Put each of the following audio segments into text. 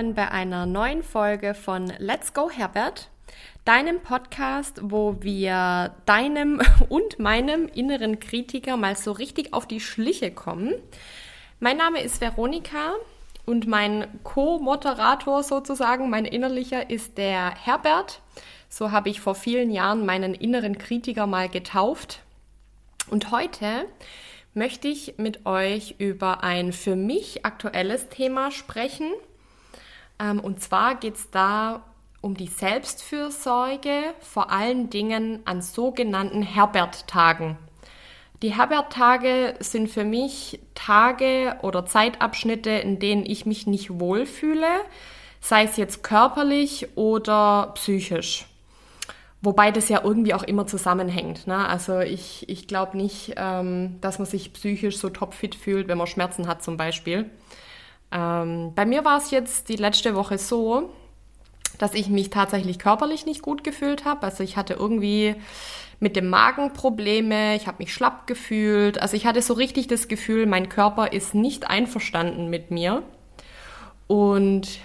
willkommen bei einer neuen Folge von Let's Go Herbert, deinem Podcast, wo wir deinem und meinem inneren Kritiker mal so richtig auf die Schliche kommen. Mein Name ist Veronika und mein Co-Moderator sozusagen, mein innerlicher, ist der Herbert. So habe ich vor vielen Jahren meinen inneren Kritiker mal getauft. Und heute möchte ich mit euch über ein für mich aktuelles Thema sprechen. Ähm, und zwar geht es da um die Selbstfürsorge, vor allen Dingen an sogenannten Herbert-Tagen. Die Herbert-Tage sind für mich Tage oder Zeitabschnitte, in denen ich mich nicht wohlfühle, sei es jetzt körperlich oder psychisch. Wobei das ja irgendwie auch immer zusammenhängt. Ne? Also ich, ich glaube nicht, ähm, dass man sich psychisch so topfit fühlt, wenn man Schmerzen hat zum Beispiel. Ähm, bei mir war es jetzt die letzte Woche so, dass ich mich tatsächlich körperlich nicht gut gefühlt habe. Also ich hatte irgendwie mit dem Magen Probleme, ich habe mich schlapp gefühlt. Also ich hatte so richtig das Gefühl, mein Körper ist nicht einverstanden mit mir. Und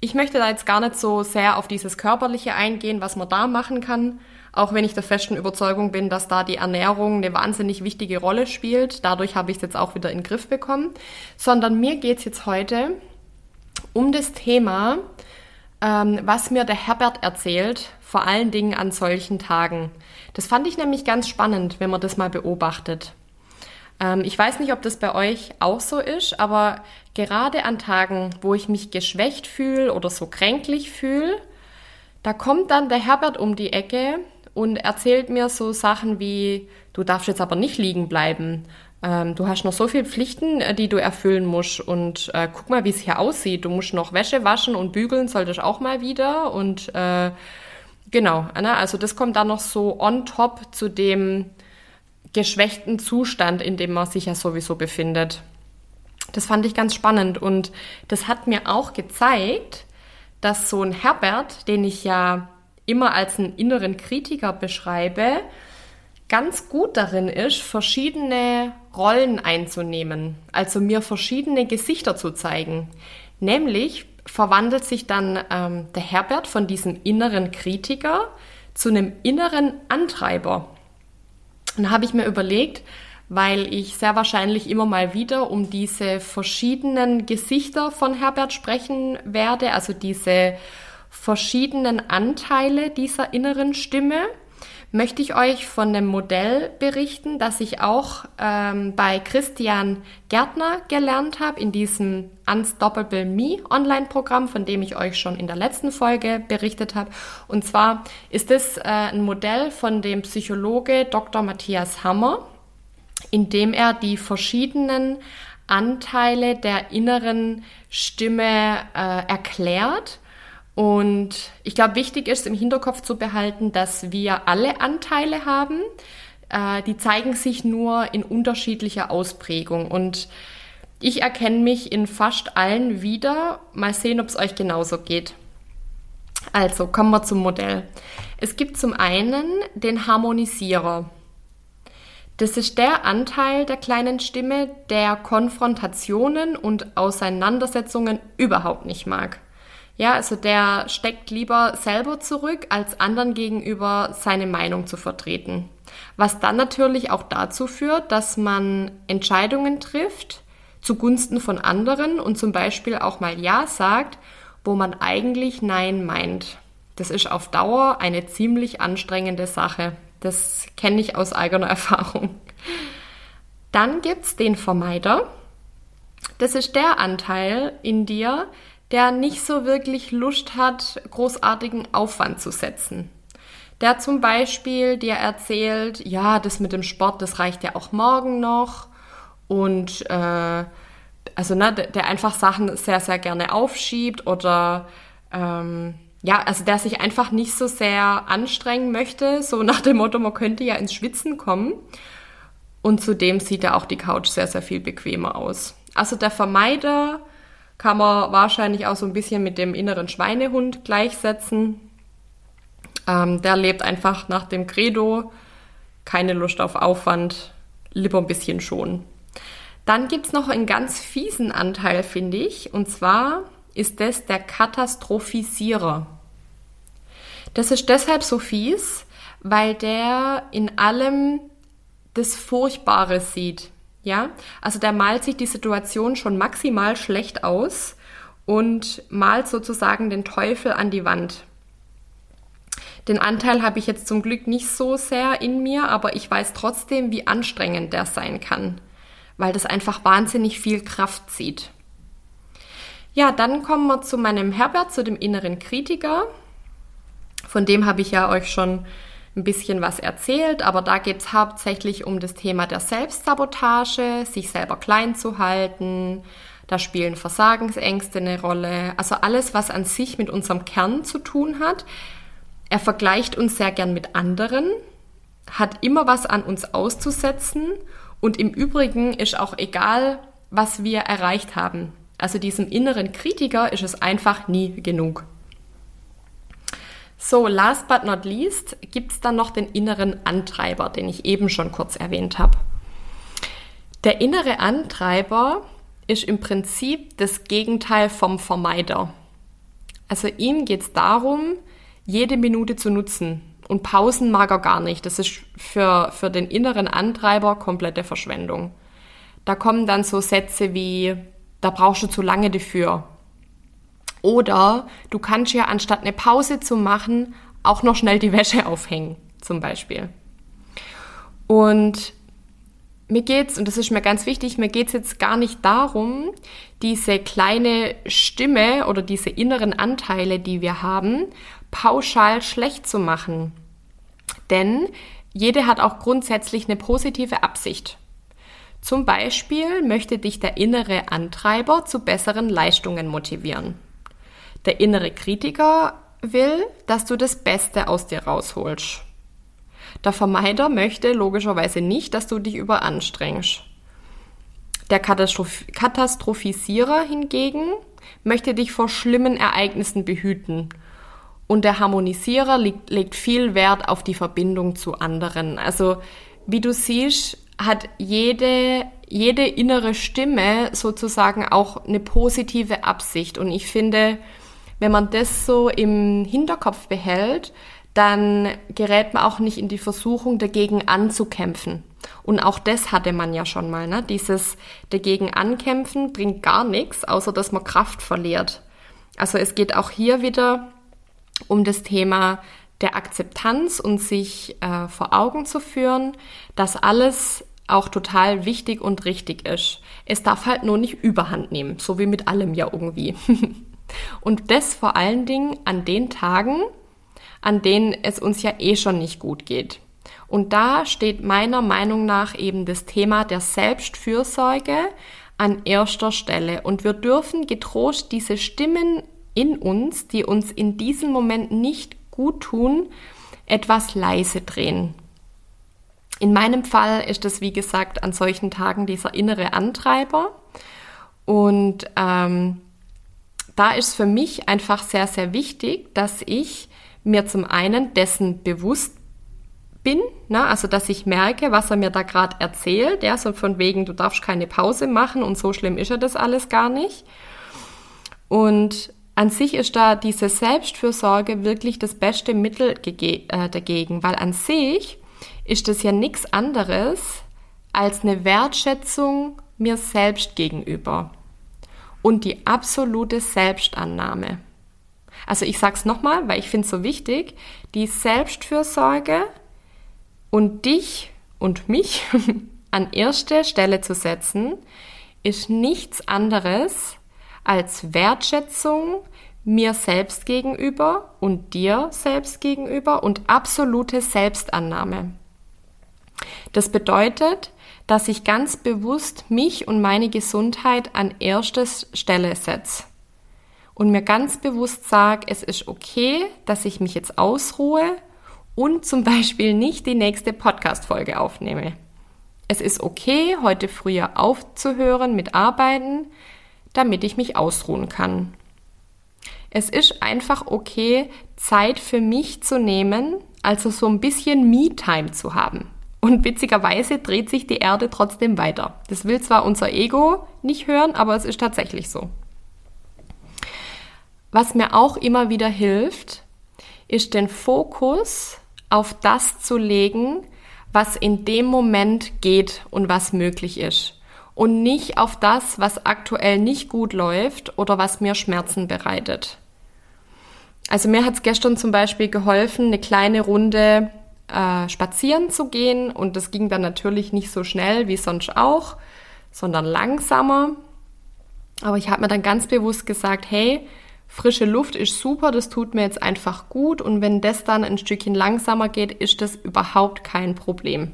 ich möchte da jetzt gar nicht so sehr auf dieses Körperliche eingehen, was man da machen kann, auch wenn ich der festen Überzeugung bin, dass da die Ernährung eine wahnsinnig wichtige Rolle spielt. Dadurch habe ich es jetzt auch wieder in den Griff bekommen. Sondern mir geht es jetzt heute um das Thema, ähm, was mir der Herbert erzählt, vor allen Dingen an solchen Tagen. Das fand ich nämlich ganz spannend, wenn man das mal beobachtet. Ähm, ich weiß nicht, ob das bei euch auch so ist, aber gerade an Tagen, wo ich mich geschwächt fühle oder so kränklich fühle, da kommt dann der Herbert um die Ecke und erzählt mir so Sachen wie, du darfst jetzt aber nicht liegen bleiben. Ähm, du hast noch so viele Pflichten, äh, die du erfüllen musst. Und äh, guck mal, wie es hier aussieht. Du musst noch Wäsche waschen und bügeln solltest auch mal wieder. Und äh, genau, ne? also das kommt dann noch so on top zu dem geschwächten Zustand, in dem man sich ja sowieso befindet. Das fand ich ganz spannend und das hat mir auch gezeigt, dass so ein Herbert, den ich ja immer als einen inneren Kritiker beschreibe, ganz gut darin ist, verschiedene Rollen einzunehmen, also mir verschiedene Gesichter zu zeigen. Nämlich verwandelt sich dann ähm, der Herbert von diesem inneren Kritiker zu einem inneren Antreiber. Und habe ich mir überlegt, weil ich sehr wahrscheinlich immer mal wieder um diese verschiedenen Gesichter von Herbert sprechen werde, also diese verschiedenen Anteile dieser inneren Stimme, möchte ich euch von einem Modell berichten, das ich auch ähm, bei Christian Gärtner gelernt habe in diesem Unstoppable Me Online-Programm, von dem ich euch schon in der letzten Folge berichtet habe. Und zwar ist es äh, ein Modell von dem Psychologe Dr. Matthias Hammer indem er die verschiedenen Anteile der inneren Stimme äh, erklärt. Und ich glaube, wichtig ist im Hinterkopf zu behalten, dass wir alle Anteile haben. Äh, die zeigen sich nur in unterschiedlicher Ausprägung. Und ich erkenne mich in fast allen wieder. Mal sehen, ob es euch genauso geht. Also kommen wir zum Modell. Es gibt zum einen den Harmonisierer. Das ist der Anteil der kleinen Stimme, der Konfrontationen und Auseinandersetzungen überhaupt nicht mag. Ja, also der steckt lieber selber zurück, als anderen gegenüber seine Meinung zu vertreten. Was dann natürlich auch dazu führt, dass man Entscheidungen trifft zugunsten von anderen und zum Beispiel auch mal Ja sagt, wo man eigentlich Nein meint. Das ist auf Dauer eine ziemlich anstrengende Sache. Das kenne ich aus eigener Erfahrung. Dann gibt es den Vermeider. Das ist der Anteil in dir, der nicht so wirklich Lust hat, großartigen Aufwand zu setzen. Der zum Beispiel dir erzählt, ja, das mit dem Sport, das reicht ja auch morgen noch. Und äh, also ne, der einfach Sachen sehr, sehr gerne aufschiebt oder ähm, ja, also der sich einfach nicht so sehr anstrengen möchte, so nach dem Motto, man könnte ja ins Schwitzen kommen. Und zudem sieht ja auch die Couch sehr, sehr viel bequemer aus. Also der Vermeider kann man wahrscheinlich auch so ein bisschen mit dem inneren Schweinehund gleichsetzen. Ähm, der lebt einfach nach dem Credo, keine Lust auf Aufwand, lieber ein bisschen schon. Dann gibt's noch einen ganz fiesen Anteil, finde ich, und zwar ist das der Katastrophisierer. Das ist deshalb so fies, weil der in allem das Furchtbare sieht. Ja, also der malt sich die Situation schon maximal schlecht aus und malt sozusagen den Teufel an die Wand. Den Anteil habe ich jetzt zum Glück nicht so sehr in mir, aber ich weiß trotzdem, wie anstrengend der sein kann, weil das einfach wahnsinnig viel Kraft zieht. Ja, dann kommen wir zu meinem Herbert, zu dem inneren Kritiker. Von dem habe ich ja euch schon ein bisschen was erzählt, aber da geht es hauptsächlich um das Thema der Selbstsabotage, sich selber klein zu halten. Da spielen Versagensängste eine Rolle. Also alles, was an sich mit unserem Kern zu tun hat. Er vergleicht uns sehr gern mit anderen, hat immer was an uns auszusetzen und im Übrigen ist auch egal, was wir erreicht haben. Also diesem inneren Kritiker ist es einfach nie genug. So, last but not least gibt es dann noch den inneren Antreiber, den ich eben schon kurz erwähnt habe. Der innere Antreiber ist im Prinzip das Gegenteil vom Vermeider. Also ihm geht es darum, jede Minute zu nutzen. Und Pausen mag er gar nicht. Das ist für, für den inneren Antreiber komplette Verschwendung. Da kommen dann so Sätze wie, da brauchst du zu lange dafür. Oder du kannst ja anstatt eine Pause zu machen, auch noch schnell die Wäsche aufhängen, zum Beispiel. Und mir geht's, und das ist mir ganz wichtig, mir geht's jetzt gar nicht darum, diese kleine Stimme oder diese inneren Anteile, die wir haben, pauschal schlecht zu machen. Denn jede hat auch grundsätzlich eine positive Absicht. Zum Beispiel möchte dich der innere Antreiber zu besseren Leistungen motivieren. Der innere Kritiker will, dass du das Beste aus dir rausholst. Der Vermeider möchte logischerweise nicht, dass du dich überanstrengst. Der Katastroph Katastrophisierer hingegen möchte dich vor schlimmen Ereignissen behüten. Und der Harmonisierer legt, legt viel Wert auf die Verbindung zu anderen. Also, wie du siehst, hat jede, jede innere Stimme sozusagen auch eine positive Absicht. Und ich finde, wenn man das so im Hinterkopf behält, dann gerät man auch nicht in die Versuchung, dagegen anzukämpfen. Und auch das hatte man ja schon mal. Ne? Dieses dagegen ankämpfen bringt gar nichts, außer dass man Kraft verliert. Also es geht auch hier wieder um das Thema der Akzeptanz und sich äh, vor Augen zu führen, dass alles auch total wichtig und richtig ist. Es darf halt nur nicht überhand nehmen, so wie mit allem ja irgendwie. Und das vor allen Dingen an den Tagen, an denen es uns ja eh schon nicht gut geht. Und da steht meiner Meinung nach eben das Thema der Selbstfürsorge an erster Stelle. Und wir dürfen getrost diese Stimmen in uns, die uns in diesem Moment nicht gut tun, etwas leise drehen. In meinem Fall ist es, wie gesagt, an solchen Tagen dieser innere Antreiber. Und ähm, da ist für mich einfach sehr, sehr wichtig, dass ich mir zum einen dessen bewusst bin, ne? also dass ich merke, was er mir da gerade erzählt, ja, so von wegen, du darfst keine Pause machen und so schlimm ist er das alles gar nicht. Und an sich ist da diese Selbstfürsorge wirklich das beste Mittel äh, dagegen, weil an sich ist das ja nichts anderes als eine Wertschätzung mir selbst gegenüber und die absolute Selbstannahme. Also ich sage es nochmal, weil ich finde es so wichtig, die Selbstfürsorge und dich und mich an erste Stelle zu setzen, ist nichts anderes als Wertschätzung mir selbst gegenüber und dir selbst gegenüber und absolute Selbstannahme. Das bedeutet, dass ich ganz bewusst mich und meine Gesundheit an erste Stelle setze und mir ganz bewusst sage, es ist okay, dass ich mich jetzt ausruhe und zum Beispiel nicht die nächste Podcast-Folge aufnehme. Es ist okay, heute früher aufzuhören mit Arbeiten, damit ich mich ausruhen kann. Es ist einfach okay, Zeit für mich zu nehmen, also so ein bisschen Me-Time zu haben. Und witzigerweise dreht sich die Erde trotzdem weiter. Das will zwar unser Ego nicht hören, aber es ist tatsächlich so. was mir auch immer wieder hilft, ist den Fokus auf das zu legen, was in dem Moment geht und was möglich ist. Und nicht auf das, was aktuell nicht gut läuft oder was mir Schmerzen bereitet. Also mir hat es gestern zum Beispiel geholfen, eine kleine Runde äh, spazieren zu gehen. Und das ging dann natürlich nicht so schnell wie sonst auch, sondern langsamer. Aber ich habe mir dann ganz bewusst gesagt, hey, frische Luft ist super, das tut mir jetzt einfach gut. Und wenn das dann ein Stückchen langsamer geht, ist das überhaupt kein Problem.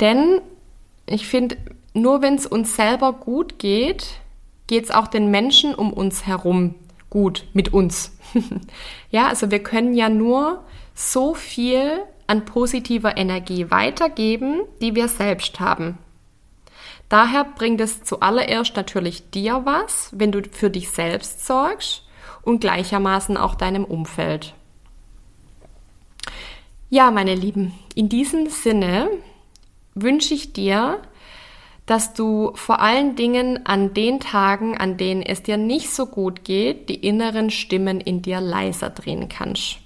Denn ich finde, nur wenn es uns selber gut geht, geht es auch den Menschen um uns herum gut mit uns. ja, also wir können ja nur so viel an positiver Energie weitergeben, die wir selbst haben. Daher bringt es zuallererst natürlich dir was, wenn du für dich selbst sorgst und gleichermaßen auch deinem Umfeld. Ja, meine Lieben, in diesem Sinne wünsche ich dir, dass du vor allen Dingen an den Tagen, an denen es dir nicht so gut geht, die inneren Stimmen in dir leiser drehen kannst.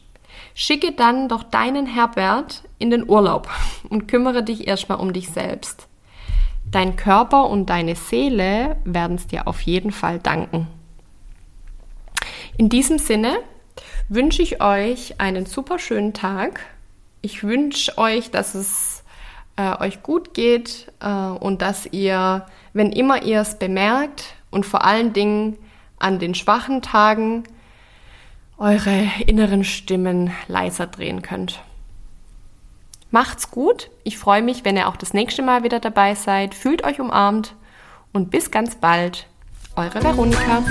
Schicke dann doch deinen Herbert in den Urlaub und kümmere dich erstmal um dich selbst. Dein Körper und deine Seele werden es dir auf jeden Fall danken. In diesem Sinne wünsche ich euch einen super schönen Tag. Ich wünsche euch, dass es äh, euch gut geht äh, und dass ihr, wenn immer ihr es bemerkt und vor allen Dingen an den schwachen Tagen, eure inneren Stimmen leiser drehen könnt. Macht's gut. Ich freue mich, wenn ihr auch das nächste Mal wieder dabei seid. Fühlt euch umarmt und bis ganz bald. Eure Veronika.